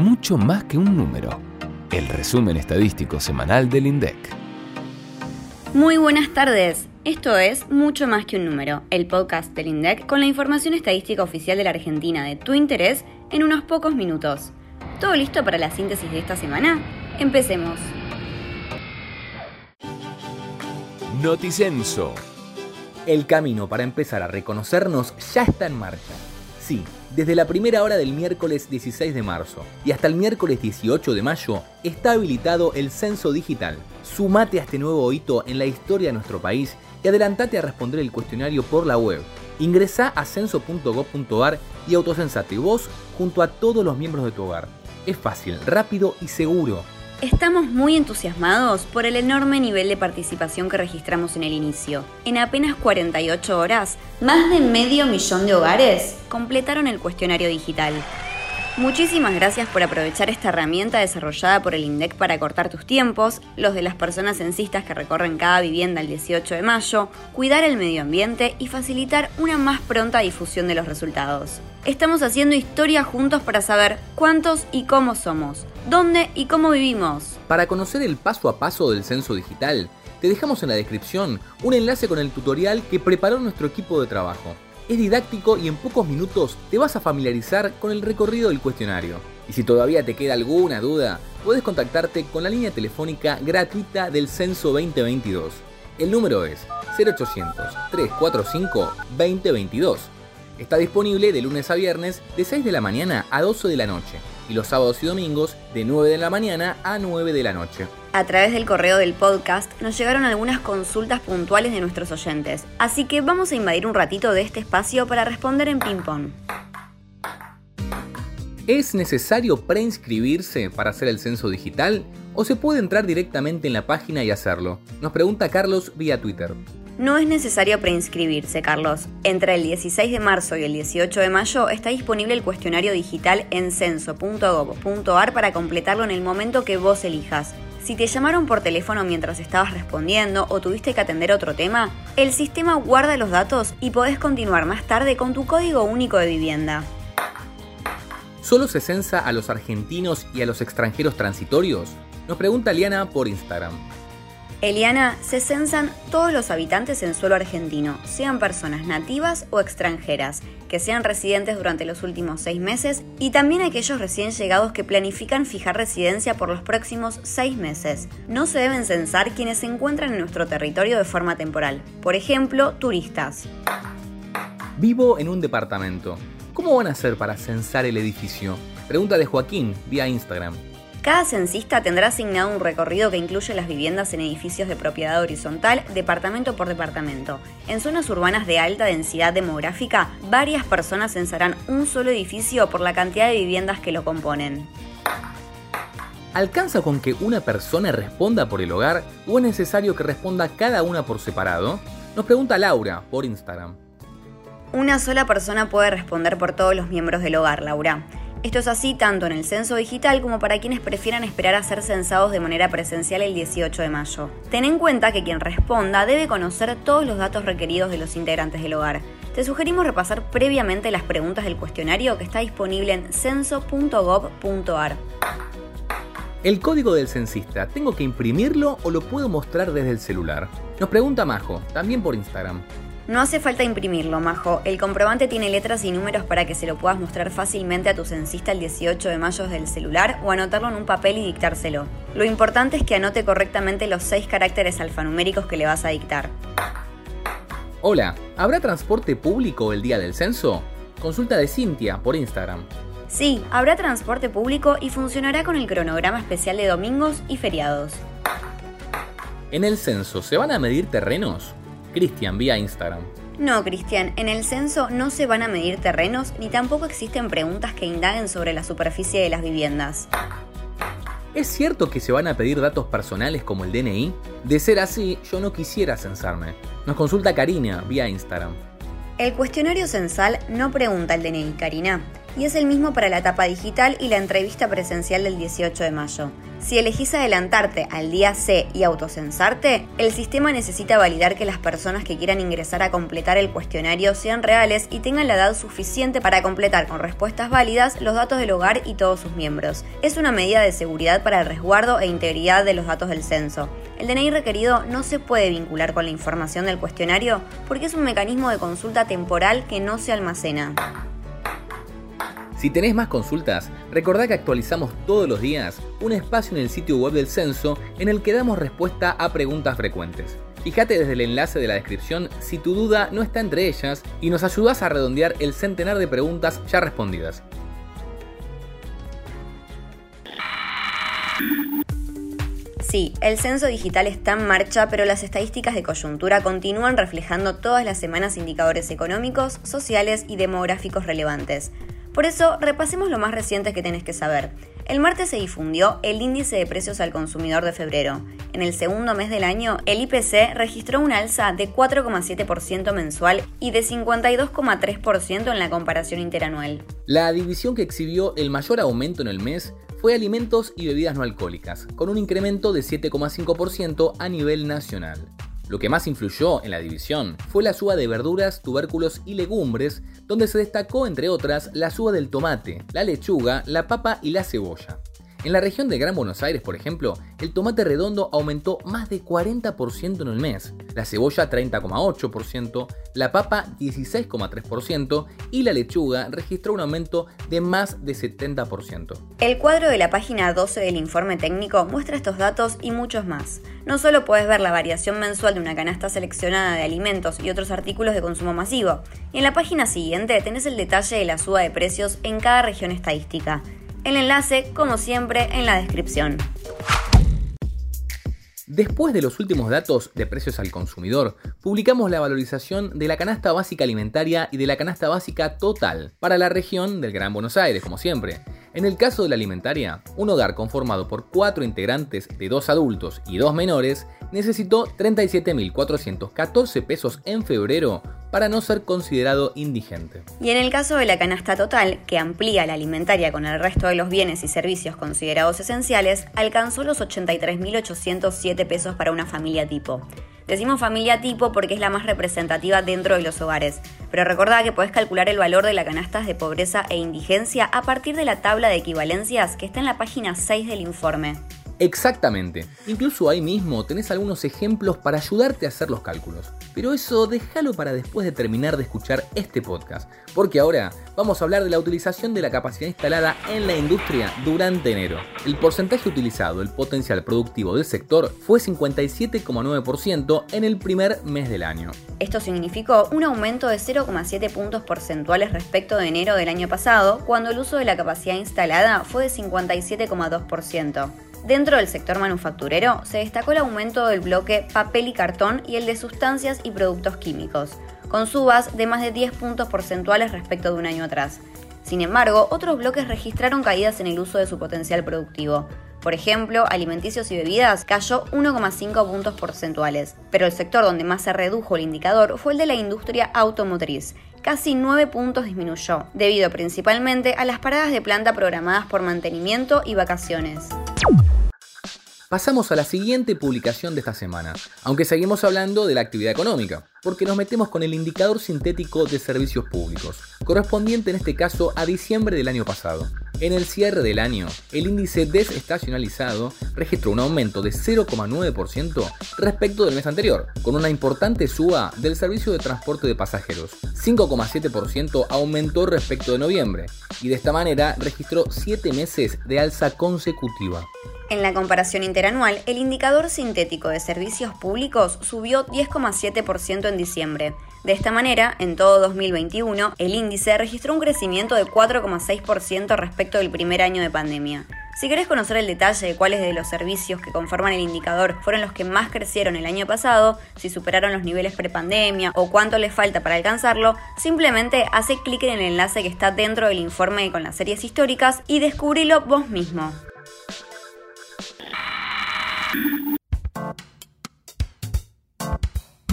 mucho más que un número. El resumen estadístico semanal del INDEC. Muy buenas tardes. Esto es Mucho más que un número, el podcast del INDEC con la información estadística oficial de la Argentina de tu interés en unos pocos minutos. ¿Todo listo para la síntesis de esta semana? Empecemos. Noticenso. El camino para empezar a reconocernos ya está en marcha. Sí, desde la primera hora del miércoles 16 de marzo y hasta el miércoles 18 de mayo está habilitado el censo digital. Sumate a este nuevo hito en la historia de nuestro país y adelantate a responder el cuestionario por la web. Ingresa a censo.gov.ar y autocensate vos junto a todos los miembros de tu hogar. Es fácil, rápido y seguro. Estamos muy entusiasmados por el enorme nivel de participación que registramos en el inicio. En apenas 48 horas, más de medio millón de hogares completaron el cuestionario digital. Muchísimas gracias por aprovechar esta herramienta desarrollada por el INDEC para cortar tus tiempos, los de las personas censistas que recorren cada vivienda el 18 de mayo, cuidar el medio ambiente y facilitar una más pronta difusión de los resultados. Estamos haciendo historia juntos para saber cuántos y cómo somos, dónde y cómo vivimos. Para conocer el paso a paso del censo digital, te dejamos en la descripción un enlace con el tutorial que preparó nuestro equipo de trabajo. Es didáctico y en pocos minutos te vas a familiarizar con el recorrido del cuestionario. Y si todavía te queda alguna duda, puedes contactarte con la línea telefónica gratuita del Censo 2022. El número es 0800-345-2022. Está disponible de lunes a viernes de 6 de la mañana a 12 de la noche y los sábados y domingos de 9 de la mañana a 9 de la noche. A través del correo del podcast nos llegaron algunas consultas puntuales de nuestros oyentes, así que vamos a invadir un ratito de este espacio para responder en ping-pong. ¿Es necesario preinscribirse para hacer el censo digital o se puede entrar directamente en la página y hacerlo? Nos pregunta Carlos vía Twitter. No es necesario preinscribirse, Carlos. Entre el 16 de marzo y el 18 de mayo está disponible el cuestionario digital en censo.gov.ar para completarlo en el momento que vos elijas. Si te llamaron por teléfono mientras estabas respondiendo o tuviste que atender otro tema, el sistema guarda los datos y podés continuar más tarde con tu código único de vivienda. ¿Solo se censa a los argentinos y a los extranjeros transitorios? Nos pregunta Liana por Instagram. Eliana, se censan todos los habitantes en suelo argentino, sean personas nativas o extranjeras, que sean residentes durante los últimos seis meses y también aquellos recién llegados que planifican fijar residencia por los próximos seis meses. No se deben censar quienes se encuentran en nuestro territorio de forma temporal, por ejemplo, turistas. Vivo en un departamento. ¿Cómo van a hacer para censar el edificio? Pregunta de Joaquín vía Instagram. Cada censista tendrá asignado un recorrido que incluye las viviendas en edificios de propiedad horizontal, departamento por departamento. En zonas urbanas de alta densidad demográfica, varias personas censarán un solo edificio por la cantidad de viviendas que lo componen. ¿Alcanza con que una persona responda por el hogar o es necesario que responda cada una por separado? Nos pregunta Laura por Instagram. Una sola persona puede responder por todos los miembros del hogar, Laura. Esto es así tanto en el censo digital como para quienes prefieran esperar a ser censados de manera presencial el 18 de mayo. Ten en cuenta que quien responda debe conocer todos los datos requeridos de los integrantes del hogar. Te sugerimos repasar previamente las preguntas del cuestionario que está disponible en censo.gov.ar. El código del censista, ¿tengo que imprimirlo o lo puedo mostrar desde el celular? Nos pregunta Majo, también por Instagram. No hace falta imprimirlo, Majo. El comprobante tiene letras y números para que se lo puedas mostrar fácilmente a tu censista el 18 de mayo desde el celular o anotarlo en un papel y dictárselo. Lo importante es que anote correctamente los seis caracteres alfanuméricos que le vas a dictar. Hola, ¿habrá transporte público el día del censo? Consulta de Cintia por Instagram. Sí, habrá transporte público y funcionará con el cronograma especial de domingos y feriados. ¿En el censo se van a medir terrenos? Cristian vía Instagram. No, Cristian, en el censo no se van a medir terrenos ni tampoco existen preguntas que indaguen sobre la superficie de las viviendas. ¿Es cierto que se van a pedir datos personales como el DNI? De ser así, yo no quisiera censarme. Nos consulta Karina vía Instagram. El cuestionario censal no pregunta el DNI, Karina. Y es el mismo para la etapa digital y la entrevista presencial del 18 de mayo. Si elegís adelantarte al día C y autocensarte, el sistema necesita validar que las personas que quieran ingresar a completar el cuestionario sean reales y tengan la edad suficiente para completar con respuestas válidas los datos del hogar y todos sus miembros. Es una medida de seguridad para el resguardo e integridad de los datos del censo. El DNI requerido no se puede vincular con la información del cuestionario porque es un mecanismo de consulta temporal que no se almacena. Si tenés más consultas, recordá que actualizamos todos los días un espacio en el sitio web del censo en el que damos respuesta a preguntas frecuentes. Fíjate desde el enlace de la descripción si tu duda no está entre ellas y nos ayudas a redondear el centenar de preguntas ya respondidas. Sí, el censo digital está en marcha, pero las estadísticas de coyuntura continúan reflejando todas las semanas indicadores económicos, sociales y demográficos relevantes. Por eso, repasemos lo más reciente que tenés que saber. El martes se difundió el índice de precios al consumidor de febrero. En el segundo mes del año, el IPC registró un alza de 4,7% mensual y de 52,3% en la comparación interanual. La división que exhibió el mayor aumento en el mes fue alimentos y bebidas no alcohólicas, con un incremento de 7,5% a nivel nacional. Lo que más influyó en la división fue la suba de verduras, tubérculos y legumbres, donde se destacó entre otras la suba del tomate, la lechuga, la papa y la cebolla. En la región de Gran Buenos Aires, por ejemplo, el tomate redondo aumentó más de 40% en el mes, la cebolla 30,8%, la papa 16,3% y la lechuga registró un aumento de más de 70%. El cuadro de la página 12 del informe técnico muestra estos datos y muchos más. No solo puedes ver la variación mensual de una canasta seleccionada de alimentos y otros artículos de consumo masivo, en la página siguiente tenés el detalle de la suba de precios en cada región estadística. El enlace, como siempre, en la descripción. Después de los últimos datos de precios al consumidor, publicamos la valorización de la canasta básica alimentaria y de la canasta básica total para la región del Gran Buenos Aires, como siempre. En el caso de la alimentaria, un hogar conformado por cuatro integrantes de dos adultos y dos menores necesitó 37.414 pesos en febrero para no ser considerado indigente. Y en el caso de la canasta total, que amplía la alimentaria con el resto de los bienes y servicios considerados esenciales, alcanzó los 83.807 pesos para una familia tipo. Decimos familia tipo porque es la más representativa dentro de los hogares, pero recordá que podés calcular el valor de las canastas de pobreza e indigencia a partir de la tabla de equivalencias que está en la página 6 del informe. Exactamente. Incluso ahí mismo tenés algunos ejemplos para ayudarte a hacer los cálculos. Pero eso déjalo para después de terminar de escuchar este podcast, porque ahora vamos a hablar de la utilización de la capacidad instalada en la industria durante enero. El porcentaje utilizado, el potencial productivo del sector, fue 57,9% en el primer mes del año. Esto significó un aumento de 0,7 puntos porcentuales respecto de enero del año pasado, cuando el uso de la capacidad instalada fue de 57,2%. Dentro del sector manufacturero se destacó el aumento del bloque papel y cartón y el de sustancias y productos químicos, con subas de más de 10 puntos porcentuales respecto de un año atrás. Sin embargo, otros bloques registraron caídas en el uso de su potencial productivo. Por ejemplo, alimenticios y bebidas cayó 1,5 puntos porcentuales, pero el sector donde más se redujo el indicador fue el de la industria automotriz. Casi 9 puntos disminuyó, debido principalmente a las paradas de planta programadas por mantenimiento y vacaciones. Pasamos a la siguiente publicación de esta semana, aunque seguimos hablando de la actividad económica, porque nos metemos con el indicador sintético de servicios públicos, correspondiente en este caso a diciembre del año pasado. En el cierre del año, el índice desestacionalizado registró un aumento de 0,9% respecto del mes anterior, con una importante suba del servicio de transporte de pasajeros. 5,7% aumentó respecto de noviembre, y de esta manera registró 7 meses de alza consecutiva. En la comparación interanual, el indicador sintético de servicios públicos subió 10,7% en diciembre. De esta manera, en todo 2021, el índice registró un crecimiento de 4,6% respecto del primer año de pandemia. Si querés conocer el detalle de cuáles de los servicios que conforman el indicador fueron los que más crecieron el año pasado, si superaron los niveles prepandemia o cuánto les falta para alcanzarlo, simplemente hace clic en el enlace que está dentro del informe con las series históricas y descubrilo vos mismo.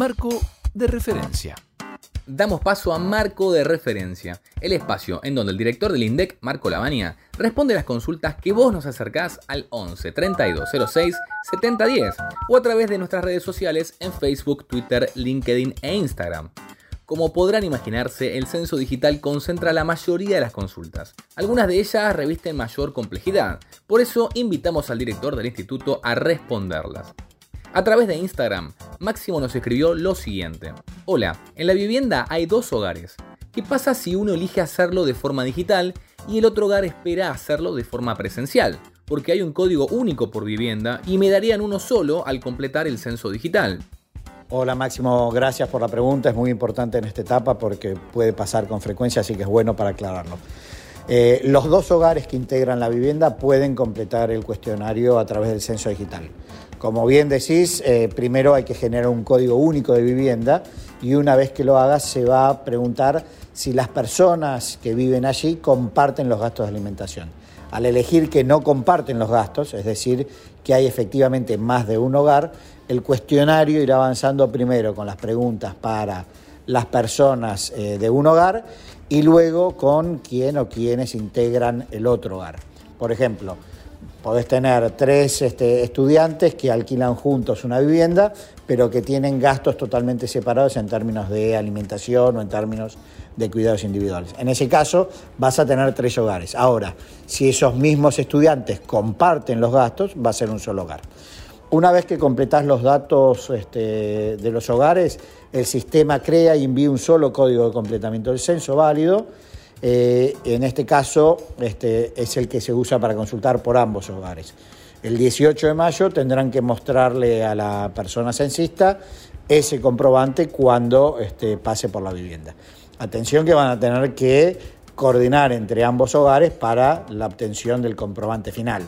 Marco de referencia. damos paso a Marco de Referencia, el espacio en donde el director del INDEC, Marco Lavania, responde las consultas que vos nos acercás al 11 32 06 70 10 o a través de nuestras redes sociales en Facebook, Twitter, LinkedIn e Instagram. Como podrán imaginarse, el censo digital concentra la mayoría de las consultas. Algunas de ellas revisten mayor complejidad, por eso invitamos al director del instituto a responderlas. A través de Instagram, Máximo nos escribió lo siguiente. Hola, en la vivienda hay dos hogares. ¿Qué pasa si uno elige hacerlo de forma digital y el otro hogar espera hacerlo de forma presencial? Porque hay un código único por vivienda y me darían uno solo al completar el censo digital. Hola Máximo, gracias por la pregunta, es muy importante en esta etapa porque puede pasar con frecuencia, así que es bueno para aclararlo. Eh, los dos hogares que integran la vivienda pueden completar el cuestionario a través del censo digital. Como bien decís, eh, primero hay que generar un código único de vivienda y una vez que lo hagas se va a preguntar si las personas que viven allí comparten los gastos de alimentación. Al elegir que no comparten los gastos, es decir, que hay efectivamente más de un hogar, el cuestionario irá avanzando primero con las preguntas para las personas eh, de un hogar y luego con quién o quiénes integran el otro hogar. Por ejemplo, podés tener tres este, estudiantes que alquilan juntos una vivienda, pero que tienen gastos totalmente separados en términos de alimentación o en términos de cuidados individuales. En ese caso vas a tener tres hogares. Ahora, si esos mismos estudiantes comparten los gastos, va a ser un solo hogar. Una vez que completás los datos este, de los hogares, el sistema crea y envía un solo código de completamiento del censo válido. Eh, en este caso este, es el que se usa para consultar por ambos hogares. El 18 de mayo tendrán que mostrarle a la persona censista ese comprobante cuando este, pase por la vivienda. Atención que van a tener que coordinar entre ambos hogares para la obtención del comprobante final.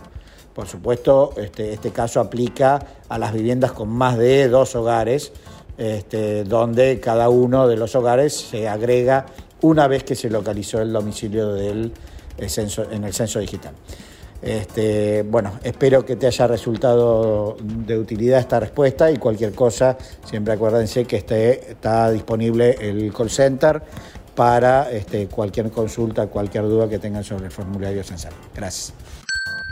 Por supuesto, este, este, caso aplica a las viviendas con más de dos hogares, este, donde cada uno de los hogares se agrega una vez que se localizó el domicilio del censo, en el censo digital. Este, bueno, espero que te haya resultado de utilidad esta respuesta y cualquier cosa, siempre acuérdense que este, está disponible el call center para este, cualquier consulta, cualquier duda que tengan sobre el formulario censal. Gracias.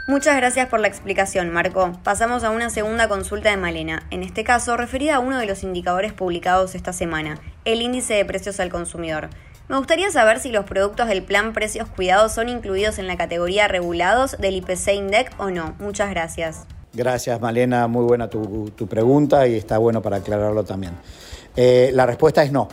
Muchas gracias por la explicación, Marco. Pasamos a una segunda consulta de Malena, en este caso referida a uno de los indicadores publicados esta semana, el índice de precios al consumidor. Me gustaría saber si los productos del plan Precios Cuidados son incluidos en la categoría regulados del IPC INDEC o no. Muchas gracias. Gracias, Malena. Muy buena tu, pregunta y está bueno para aclararlo también. Eh, la respuesta es no.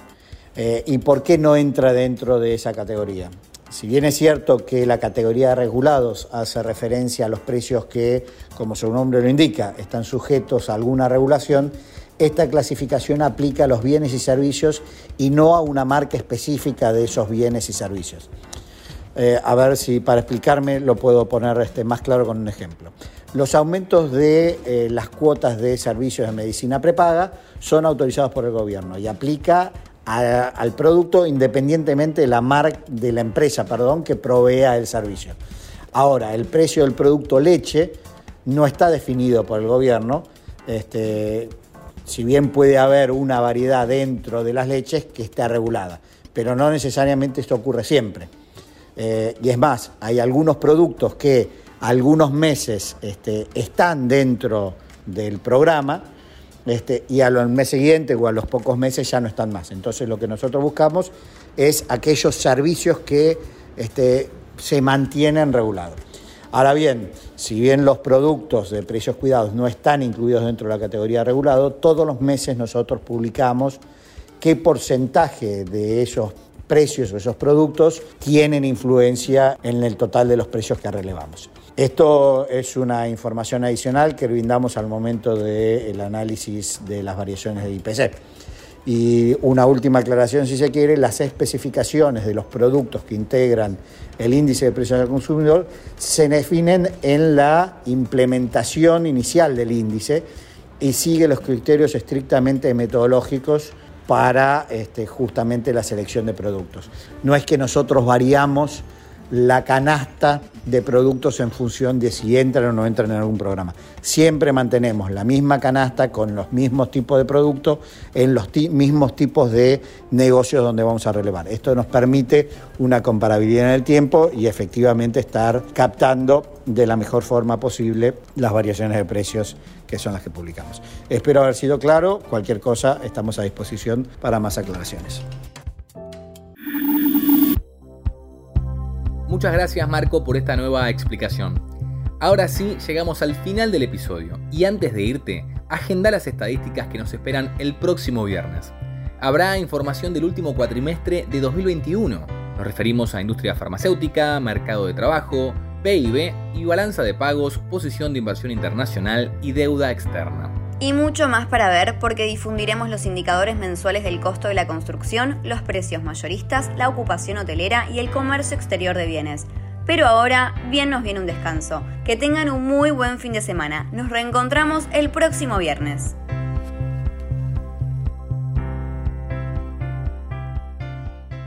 Eh, ¿Y por qué no entra dentro de esa categoría? Si bien es cierto que la categoría regulados hace referencia a los precios que, como su nombre lo indica, están sujetos a alguna regulación, esta clasificación aplica a los bienes y servicios y no a una marca específica de esos bienes y servicios. Eh, a ver si para explicarme lo puedo poner este, más claro con un ejemplo. Los aumentos de eh, las cuotas de servicios de medicina prepaga son autorizados por el gobierno y aplica al producto independientemente de la, marca de la empresa perdón, que provea el servicio. Ahora, el precio del producto leche no está definido por el gobierno, este, si bien puede haber una variedad dentro de las leches que esté regulada, pero no necesariamente esto ocurre siempre. Eh, y es más, hay algunos productos que algunos meses este, están dentro del programa, este, y al mes siguiente o a los pocos meses ya no están más. Entonces lo que nosotros buscamos es aquellos servicios que este, se mantienen regulados. Ahora bien, si bien los productos de precios cuidados no están incluidos dentro de la categoría regulado, todos los meses nosotros publicamos qué porcentaje de esos precios o esos productos tienen influencia en el total de los precios que relevamos. Esto es una información adicional que brindamos al momento del análisis de las variaciones de IPC. Y una última aclaración, si se quiere, las especificaciones de los productos que integran el índice de precios del consumidor se definen en la implementación inicial del índice y sigue los criterios estrictamente metodológicos para este, justamente la selección de productos. No es que nosotros variamos la canasta de productos en función de si entran o no entran en algún programa. Siempre mantenemos la misma canasta con los mismos tipos de productos en los mismos tipos de negocios donde vamos a relevar. Esto nos permite una comparabilidad en el tiempo y efectivamente estar captando de la mejor forma posible las variaciones de precios que son las que publicamos. Espero haber sido claro. Cualquier cosa estamos a disposición para más aclaraciones. Muchas gracias Marco por esta nueva explicación. Ahora sí, llegamos al final del episodio y antes de irte, agenda las estadísticas que nos esperan el próximo viernes. Habrá información del último cuatrimestre de 2021. Nos referimos a industria farmacéutica, mercado de trabajo, PIB y balanza de pagos, posición de inversión internacional y deuda externa. Y mucho más para ver porque difundiremos los indicadores mensuales del costo de la construcción, los precios mayoristas, la ocupación hotelera y el comercio exterior de bienes. Pero ahora bien nos viene un descanso. Que tengan un muy buen fin de semana. Nos reencontramos el próximo viernes.